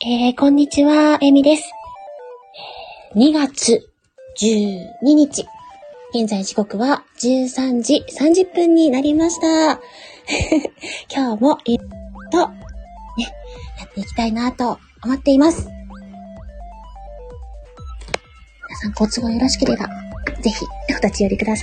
えー、こんにちは、えみです。2月12日。現在時刻は13時30分になりました。今日もいっと、ね、やっていきたいなと思っています。皆さん、ご都合よろしければ、ぜひ、お立ち寄りください。